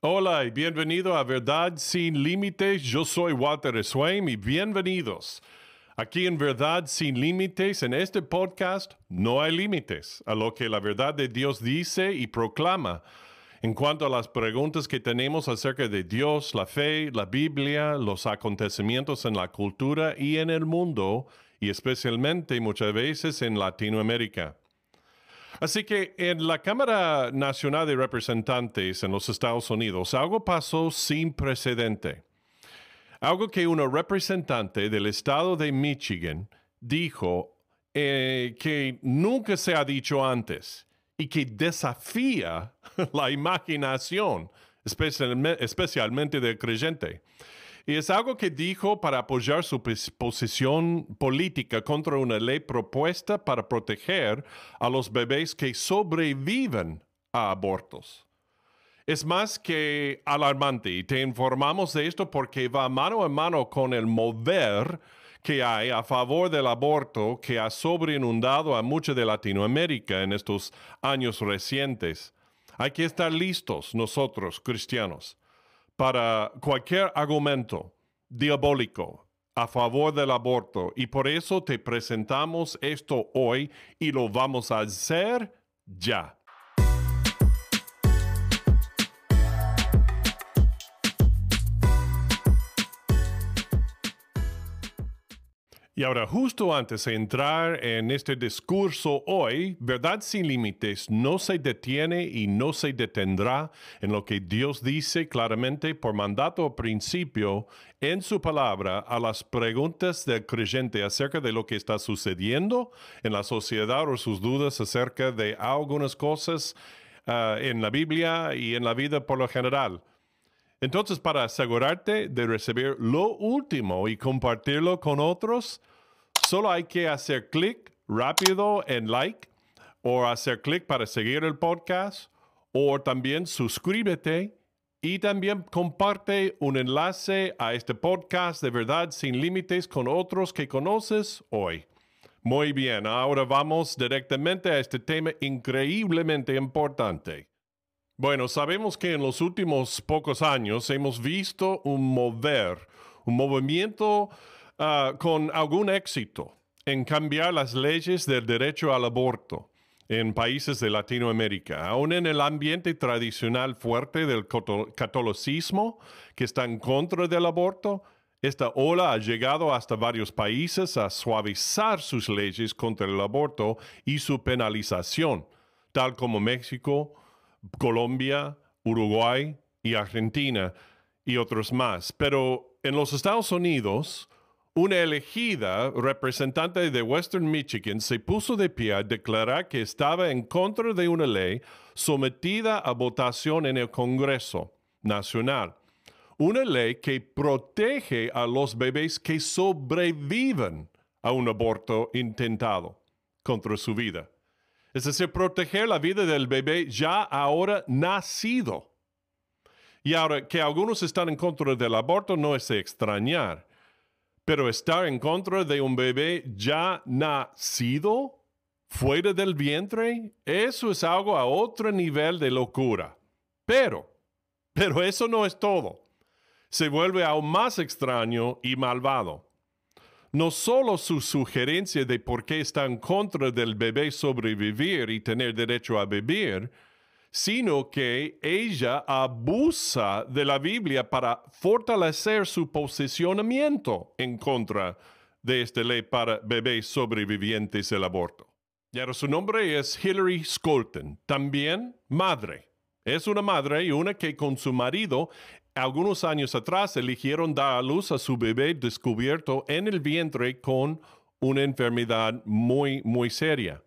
Hola y bienvenido a Verdad sin Límites. Yo soy Walter Swain y bienvenidos. Aquí en Verdad sin Límites, en este podcast, no hay límites a lo que la verdad de Dios dice y proclama. En cuanto a las preguntas que tenemos acerca de Dios, la fe, la Biblia, los acontecimientos en la cultura y en el mundo, y especialmente muchas veces en Latinoamérica. Así que en la Cámara Nacional de Representantes en los Estados Unidos algo pasó sin precedente. Algo que una representante del estado de Michigan dijo eh, que nunca se ha dicho antes y que desafía la imaginación, especialmente del creyente. Y es algo que dijo para apoyar su posición política contra una ley propuesta para proteger a los bebés que sobreviven a abortos. Es más que alarmante y te informamos de esto porque va mano a mano con el mover que hay a favor del aborto que ha sobreinundado a mucha de Latinoamérica en estos años recientes. Hay que estar listos nosotros, cristianos para cualquier argumento diabólico a favor del aborto y por eso te presentamos esto hoy y lo vamos a hacer ya. Y ahora, justo antes de entrar en este discurso hoy, Verdad sin Límites no se detiene y no se detendrá en lo que Dios dice claramente por mandato o principio en su palabra a las preguntas del creyente acerca de lo que está sucediendo en la sociedad o sus dudas acerca de algunas cosas ah, en la Biblia y en la vida por lo general. Entonces, para asegurarte de recibir lo último y compartirlo con otros, solo hay que hacer clic rápido en like o hacer clic para seguir el podcast o también suscríbete y también comparte un enlace a este podcast de verdad sin límites con otros que conoces hoy. Muy bien, ahora vamos directamente a este tema increíblemente importante. Bueno, sabemos que en los últimos pocos años hemos visto un mover, un movimiento ah, con algún éxito en cambiar las leyes del derecho al aborto en países de Latinoamérica, aún en el ambiente tradicional fuerte del catolicismo que está en contra del aborto, esta ola ha llegado hasta varios países a suavizar sus leyes contra el aborto y su penalización, tal como México, Colombia, Uruguay y Argentina y otros más. Pero en los Estados Unidos, una elegida representante de Western Michigan se puso de pie a declarar que estaba en contra de una ley sometida a votación en el Congreso Nacional. Una ley que protege a los bebés que sobreviven a un aborto intentado contra su vida es decir, proteger la vida del bebé ya ahora nacido. Y ahora que algunos están en contra del aborto no es de extrañar, pero estar en contra de un bebé ya nacido fuera del vientre, eso es algo a otro nivel de locura. Pero, pero eso no es todo. Se vuelve aún más extraño y malvado no solo su sugerencia de por qué está en contra del bebé sobrevivir y tener derecho a vivir, sino que ella abusa de la Biblia para fortalecer su posicionamiento en contra de esta ley para bebés sobrevivientes del aborto. Y ahora su nombre es Hillary Scolton, también madre. Es una madre y una que con su marido algunos años atrás eligieron dar a luz a su bebé descubierto en el vientre con una enfermedad muy, muy seria.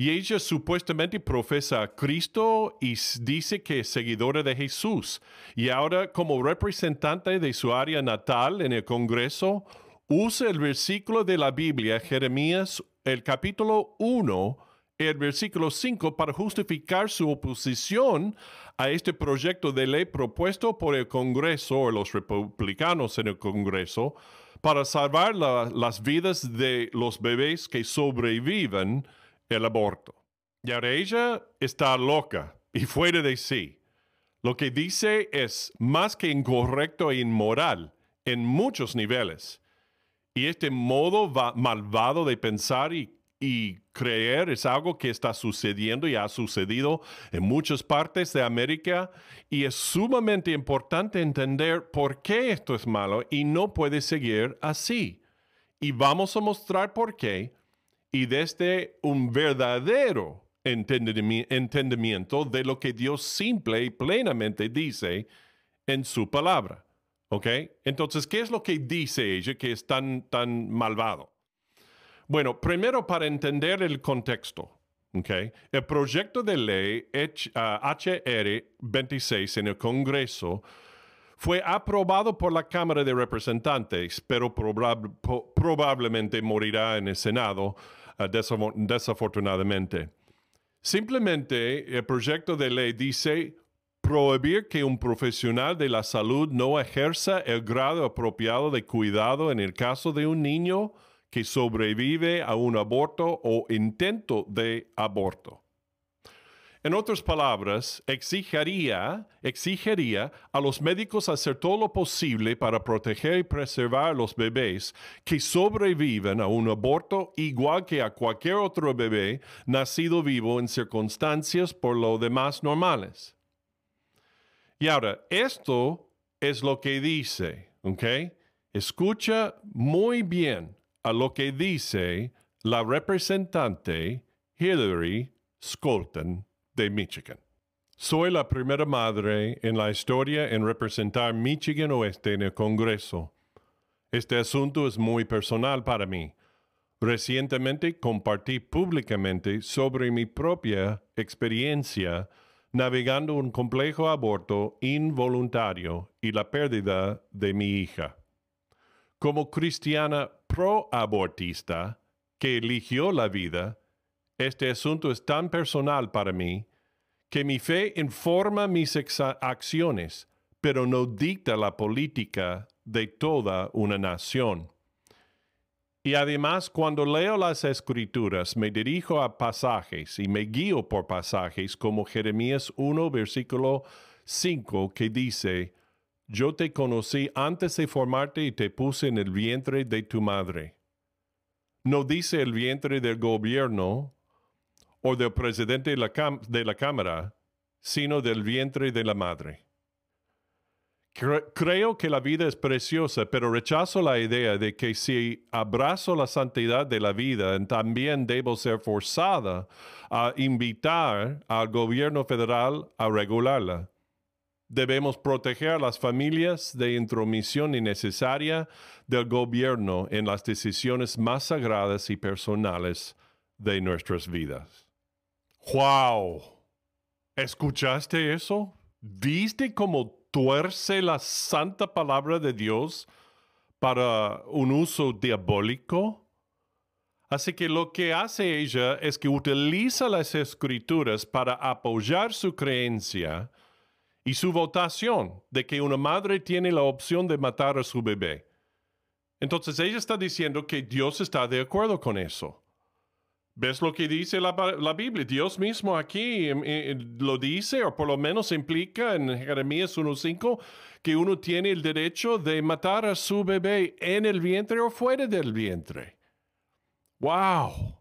Y ella supuestamente profesa a Cristo y dice que es seguidora de Jesús. Y ahora como representante de su área natal en el Congreso, usa el versículo de la Biblia, Jeremías, el capítulo 1, el versículo 5, para justificar su oposición a este proyecto de ley propuesto por el Congreso o los republicanos en el Congreso para salvar las vidas de los bebés que sobreviven el aborto. Y ahora ella está loca y fuera de sí. Lo que dice es más que incorrecto e inmoral en muchos niveles. Y este modo malvado de pensar y, y, creer es algo que está sucediendo y ha sucedido en muchas partes de América y es sumamente importante entender por qué esto es malo y no puede seguir así. Y vamos a mostrar por qué y desde un verdadero entendimiento de lo que Dios simple y plenamente dice en su palabra. ¿Ok? Entonces, ¿qué es lo que dice ella que es tan, tan malvado? Bueno, primero para entender el contexto. Okay. El proyecto de ley HR 26 en el Congreso fue aprobado por la Cámara de Representantes, pero probablemente morirá en el Senado, desafortunadamente. Simplemente el proyecto de ley dice prohibir que un profesional de la salud no ejerza el grado apropiado de cuidado en el caso de un niño que sobrevive a un aborto o intento de aborto. En otras palabras, exigiría, exigiría a los médicos hacer todo lo posible para proteger y preservar a los bebés que sobreviven a un aborto igual que a cualquier otro bebé nacido vivo en circunstancias por lo demás normales. Y ahora, esto es lo que dice, ¿ok? Escucha muy bien a lo que dice la representante Hillary Scholten de Michigan. Soy la primera madre en la historia en representar Michigan Oeste en el Congreso. Este asunto es muy personal para mí. Recientemente compartí públicamente sobre mi propia experiencia navegando un complejo aborto involuntario y la pérdida de mi hija. Como cristiana pro-abortista que eligió la vida, este asunto es tan personal para mí que mi fe informa mis acciones, pero no dicta la política de toda una nación. Y además, cuando leo las escrituras, me dirijo a pasajes y me guío por pasajes como Jeremías 1, versículo 5, que dice, Yo te conocí antes de formarte y te puse en el vientre de tu madre. No dice el vientre del gobierno o del presidente de la, Cámara, sino del vientre de la madre. Creo que la vida es preciosa, pero rechazo la idea de que si abrazo la santidad de la vida, también debo ser forzada a invitar al gobierno federal a regularla. Debemos proteger a las familias de intromisión innecesaria del gobierno en las decisiones más sagradas y personales de nuestras vidas. ¡Wow! ¿Escuchaste eso? ¿Viste cómo tuerce la santa palabra de Dios para un uso diabólico? Así que lo que hace ella es que utiliza las escrituras para apoyar su creencia y su votación de que una madre tiene la opción de matar a su bebé. Entonces ella está diciendo que Dios está de acuerdo con eso. ¿Ves lo que dice la, Biblia? Dios mismo aquí em, eh, lo dice, o por lo menos implica en Jeremías 1.5, que uno tiene el derecho de matar a su bebé en el vientre o fuera del vientre. ¡Wow!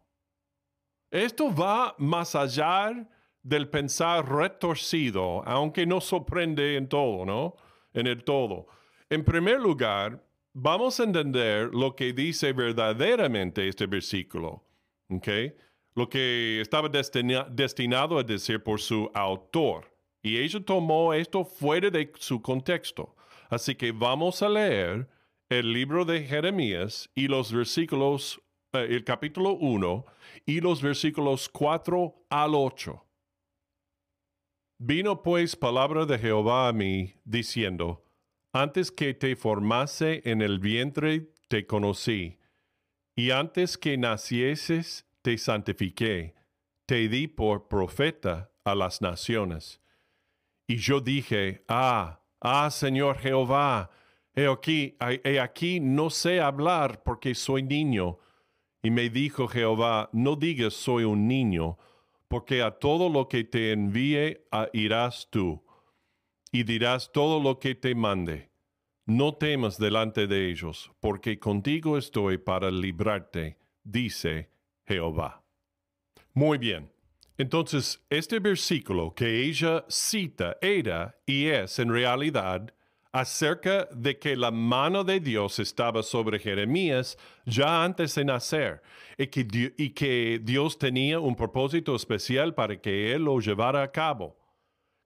Esto va más allá del pensar retorcido, aunque no sorprende en todo, ¿no? En el todo. En primer lugar, vamos a entender lo que dice verdaderamente este versículo. Okay? Lo que estaba destinado a decir por su autor. Y ella tomó esto fuera de su contexto. Así que vamos a leer el libro de Jeremías y los versículos, eh, el capítulo 1 y los versículos 4 al 8. Vino pues palabra de Jehová a mí, diciendo, Antes que te formase en el vientre te conocí y antes que nacieses, te santifiqué, te di por profeta a las naciones. Y yo dije, ah, ah, Señor Jehová, he aquí, he aquí no sé hablar porque soy niño. Y me dijo Jehová, no digas soy un niño, porque a todo lo que te envíe irás tú. y dirás todo lo que te mande. No temas delante de ellos, porque contigo estoy para librarte, dice Jehová. Muy bien. Entonces, este versículo que ella cita era y es en realidad acerca de que la mano de Dios estaba sobre Jeremías ya antes de nacer y que, Dios tenía un propósito especial para que él lo llevara a cabo,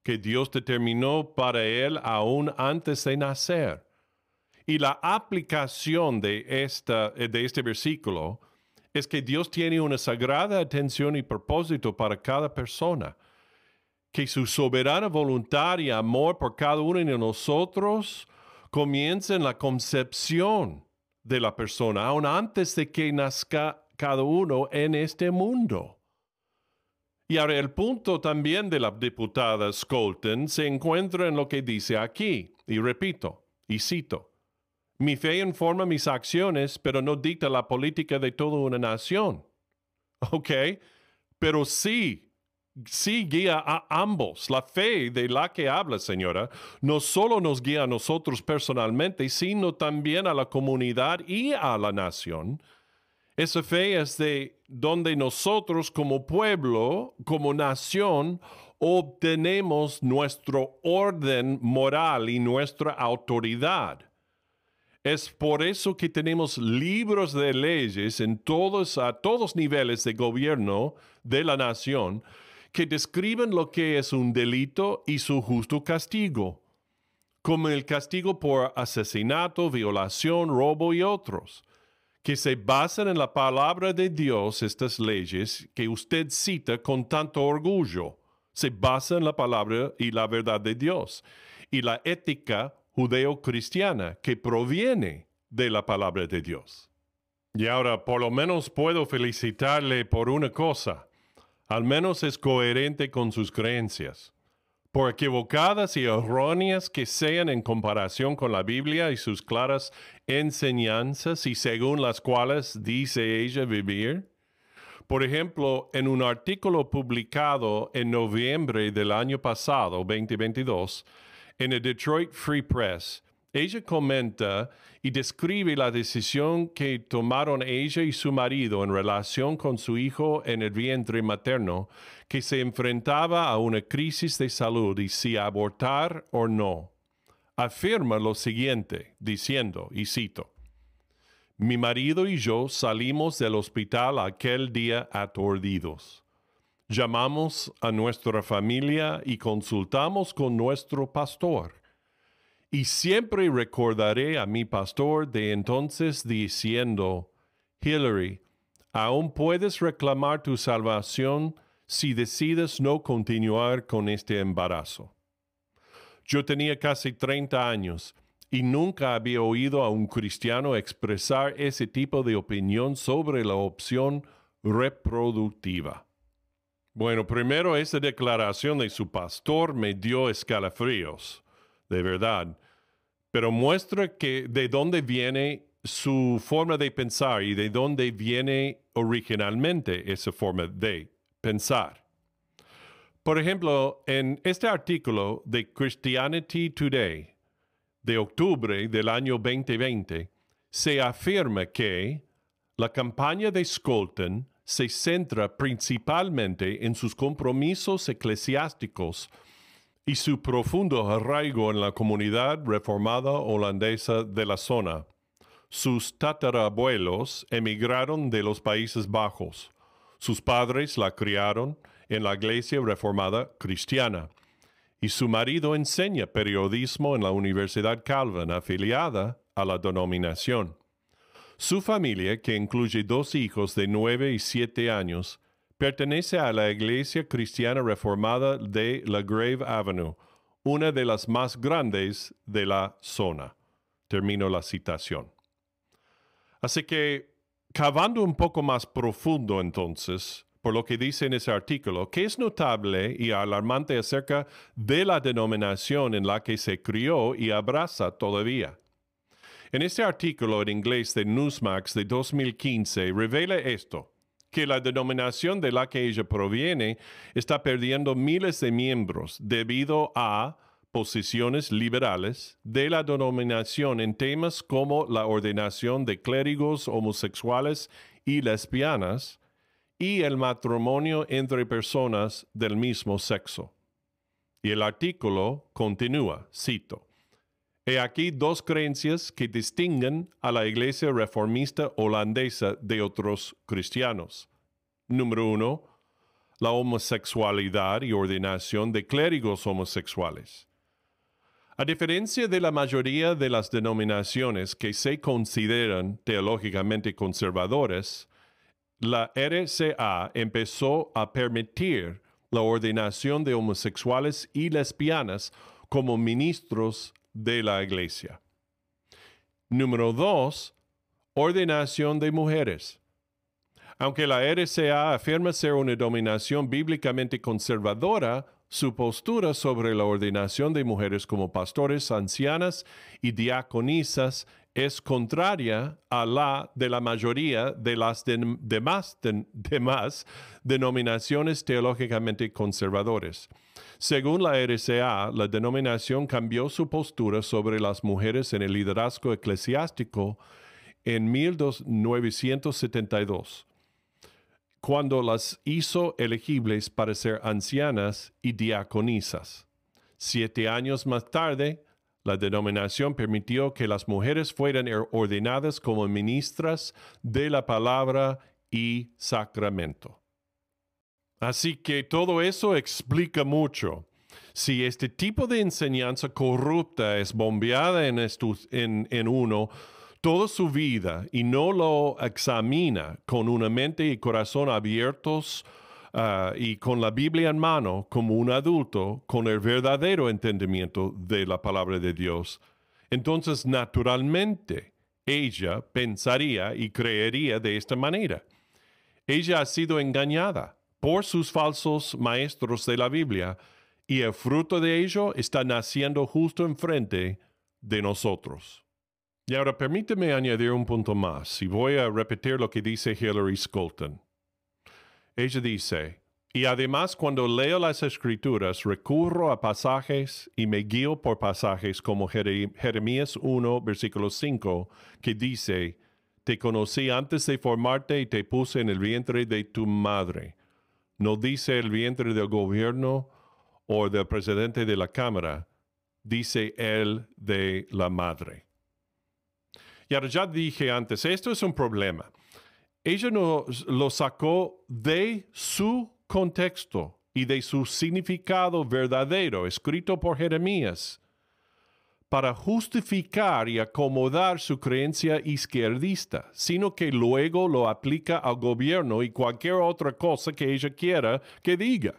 que Dios determinó para él aún antes de nacer. Y la aplicación de, esta, de este versículo es que Dios tiene una sagrada atención y propósito para cada persona que su soberana voluntad y amor por cada uno de nosotros comienza en la concepción de la persona, aún antes de que nazca cada uno en este mundo. Y ahora el punto también de la diputada Scolton se encuentra en lo que dice aquí, y repito, y cito, mi fe informa mis acciones, pero no dicta la política de toda una nación. ¿Ok? Pero sí sí guía a ambos. La fe de la que habla, señora, no solo nos guía a nosotros personalmente, sino también a la comunidad y a la nación. Esa fe es de donde nosotros como pueblo, como nación, obtenemos nuestro orden moral y nuestra autoridad. Es por eso que tenemos libros de leyes en todos, a todos niveles de gobierno de la nación, que describen lo que es un delito y su justo castigo, como el castigo por asesinato, violación, robo y otros, que se basan en la palabra de Dios, estas leyes que usted cita con tanto orgullo, se basan en la palabra y la verdad de Dios, y la ética judeo-cristiana que proviene de la palabra de Dios. Y ahora, por lo menos puedo felicitarle por una cosa al menos es coherente con sus creencias. Por equivocadas y erróneas que sean en comparación con la Biblia y sus claras enseñanzas y según las cuales dice ella vivir. Por ejemplo, en un artículo publicado en noviembre del año pasado, 2022, en el Detroit Free Press, ella comenta y describe la decisión que tomaron ella y su marido en relación con su hijo en el vientre materno, que se enfrentaba a una crisis de salud y si abortar o no. Afirma lo siguiente, diciendo, y cito, Mi marido y yo salimos del hospital aquel día aturdidos. Llamamos a nuestra familia y consultamos con nuestro pastor y siempre recordaré a mi pastor de entonces diciendo, Hillary, aún puedes reclamar tu salvación si decides no continuar con este embarazo. Yo tenía casi 30 años y nunca había oído a un cristiano expresar ese tipo de opinión sobre la opción reproductiva. Bueno, primero esa declaración de su pastor me dio escalofríos, de verdad pero muestra que de dónde viene su forma de pensar y de dónde viene originalmente esa forma de pensar. Por ejemplo, en este artículo de Christianity Today de octubre del año 2020, se afirma que la campaña de Skolton se centra principalmente en sus compromisos eclesiásticos y su profundo arraigo en la comunidad reformada holandesa de la zona. Sus tatarabuelos emigraron de los Países Bajos. Sus padres la criaron en la iglesia reformada cristiana. Y su marido enseña periodismo en la Universidad Calvin, afiliada a la denominación. Su familia, que incluye dos hijos de nueve y siete años, Pertenece a la Iglesia Cristiana Reformada de La Grave Avenue, una de las más grandes de la zona. Termino la citación. Así que, cavando un poco más profundo entonces, por lo que dice en ese artículo, que es notable y alarmante acerca de la denominación en la que se crió y abraza todavía. En este artículo en inglés de Newsmax de 2015 revela esto que la denominación de la que ella proviene está perdiendo miles de miembros debido a posiciones liberales de la denominación en temas como la ordenación de clérigos homosexuales y lesbianas y el matrimonio entre personas del mismo sexo. Y el artículo continúa, cito, He aquí dos creencias que distinguen a la iglesia reformista holandesa de otros cristianos. Número uno, la homosexualidad y ordenación de clérigos homosexuales. A diferencia de la mayoría de las denominaciones que se consideran teológicamente conservadoras, la RCA empezó a permitir la ordenación de homosexuales y lesbianas como ministros de la iglesia. Número dos, ordenación de mujeres. Aunque la RCA afirma ser una dominación bíblicamente conservadora, su postura sobre la ordenación de mujeres como pastores, ancianas y diaconisas es contraria a la de la mayoría de las demás, denominaciones teológicamente conservadoras. Según la RCA, la denominación cambió su postura sobre las mujeres en el liderazgo eclesiástico en 1972 cuando las hizo elegibles para ser ancianas y diaconisas. Siete años más tarde, la denominación permitió que las mujeres fueran ordenadas como ministras de la palabra y sacramento. Así que todo eso explica mucho. Si este tipo de enseñanza corrupta es bombeada en, en uno, toda su vida y no lo examina con una mente y corazón abiertos ah, y con la Biblia en mano como un adulto con el verdadero entendimiento de la palabra de Dios, entonces naturalmente ella pensaría y creería de esta manera. Ella ha sido engañada por sus falsos maestros de la Biblia y el fruto de ello está naciendo justo enfrente de nosotros. Y ahora permíteme añadir un punto más y voy a repetir lo que dice Hillary Scolton. Ella dice, y además cuando leo las escrituras recurro a pasajes y me guío por pasajes como Jeremías 1, versículo 5, que dice, Te conocí antes de formarte y te puse en el vientre de tu madre. No dice el vientre del gobierno o del presidente de la Cámara, dice el de la madre. Y ahora ya dije antes, esto es un problema. Ella nos lo sacó de su contexto y de su significado verdadero, escrito por Jeremías, para justificar y acomodar su creencia izquierdista, sino que luego lo aplica al gobierno y cualquier otra cosa que ella quiera que diga.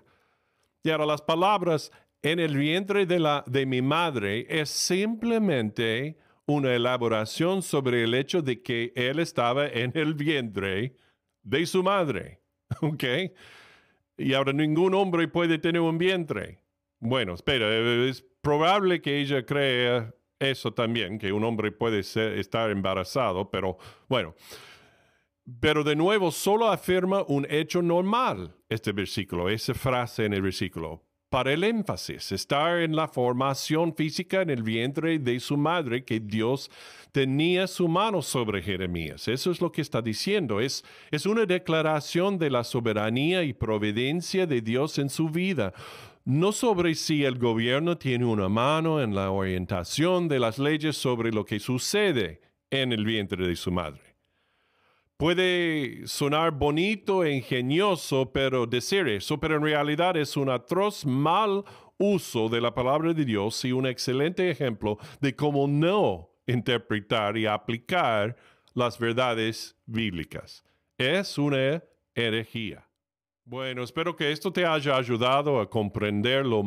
Y ahora las palabras en el vientre de, la, de mi madre es simplemente una elaboración sobre el hecho de que él estaba en el vientre de su madre. ¿Ok? Y ahora ningún hombre puede tener un vientre. Bueno, espera, es probable que ella crea eso también, que un hombre puede estar embarazado, pero bueno. Pero de nuevo, solo afirma un hecho normal este versículo, esa frase en el versículo para el énfasis, estar en la formación física en el vientre de su madre, que Dios tenía su mano sobre Jeremías. Eso es lo que está diciendo. Es, es una declaración de la soberanía y providencia de Dios en su vida. No sobre si el gobierno tiene una mano en la orientación de las leyes sobre lo que sucede en el vientre de su madre. Puede sonar bonito e ingenioso, pero decir eso, pero en realidad es un atroz mal uso de la palabra de Dios y un excelente ejemplo de cómo no interpretar y aplicar las verdades bíblicas. Es una herejía. Bueno, espero que esto te haya ayudado a comprender lo,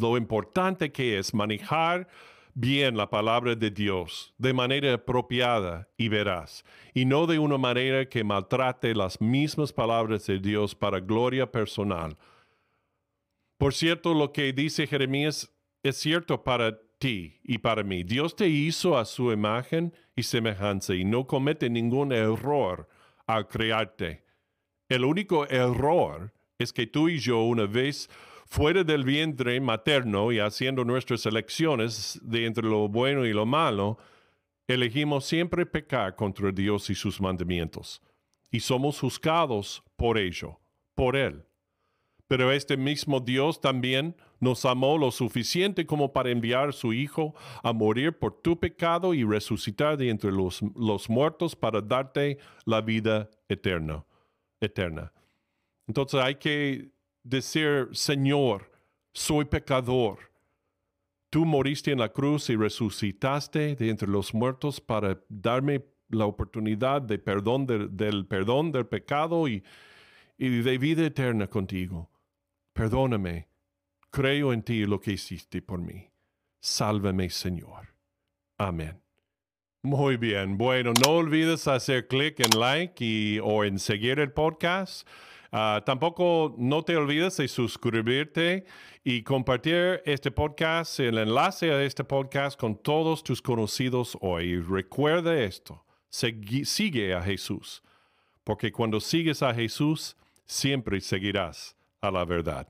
lo importante que es manejar bien la palabra de Dios de manera apropiada y veraz, y no de una manera que maltrate las mismas palabras de Dios para gloria personal. Por cierto, lo que dice Jeremías es cierto para ti y para mí. Dios te hizo a su imagen y semejanza y no comete ningún error al crearte. El único error es que tú y yo una vez fuera del vientre materno y haciendo nuestras elecciones de entre lo bueno y lo malo, elegimos siempre pecar contra Dios y sus mandamientos, y somos juzgados por ello, por Él. Pero este mismo Dios también nos amó lo suficiente como para enviar a su Hijo a morir por tu pecado y resucitar de entre los, los muertos para darte la vida eterna. eterna. Entonces hay que decir, Señor, soy pecador. Tú moriste en la cruz y resucitaste de entre los muertos para darme la oportunidad de perdón del perdón del pecado y, y de vida eterna contigo. Perdóname. Creo en ti lo que hiciste por mí. Sálvame, Señor. Amén. Muy bien. Bueno, no olvides hacer clic en like y, o en seguir el podcast. Ah, tampoco no te olvides de suscribirte y compartir este podcast, el enlace a este podcast con todos tus conocidos hoy. Recuerda esto, sigue a Jesús, porque cuando sigues a Jesús, siempre seguirás a la verdad.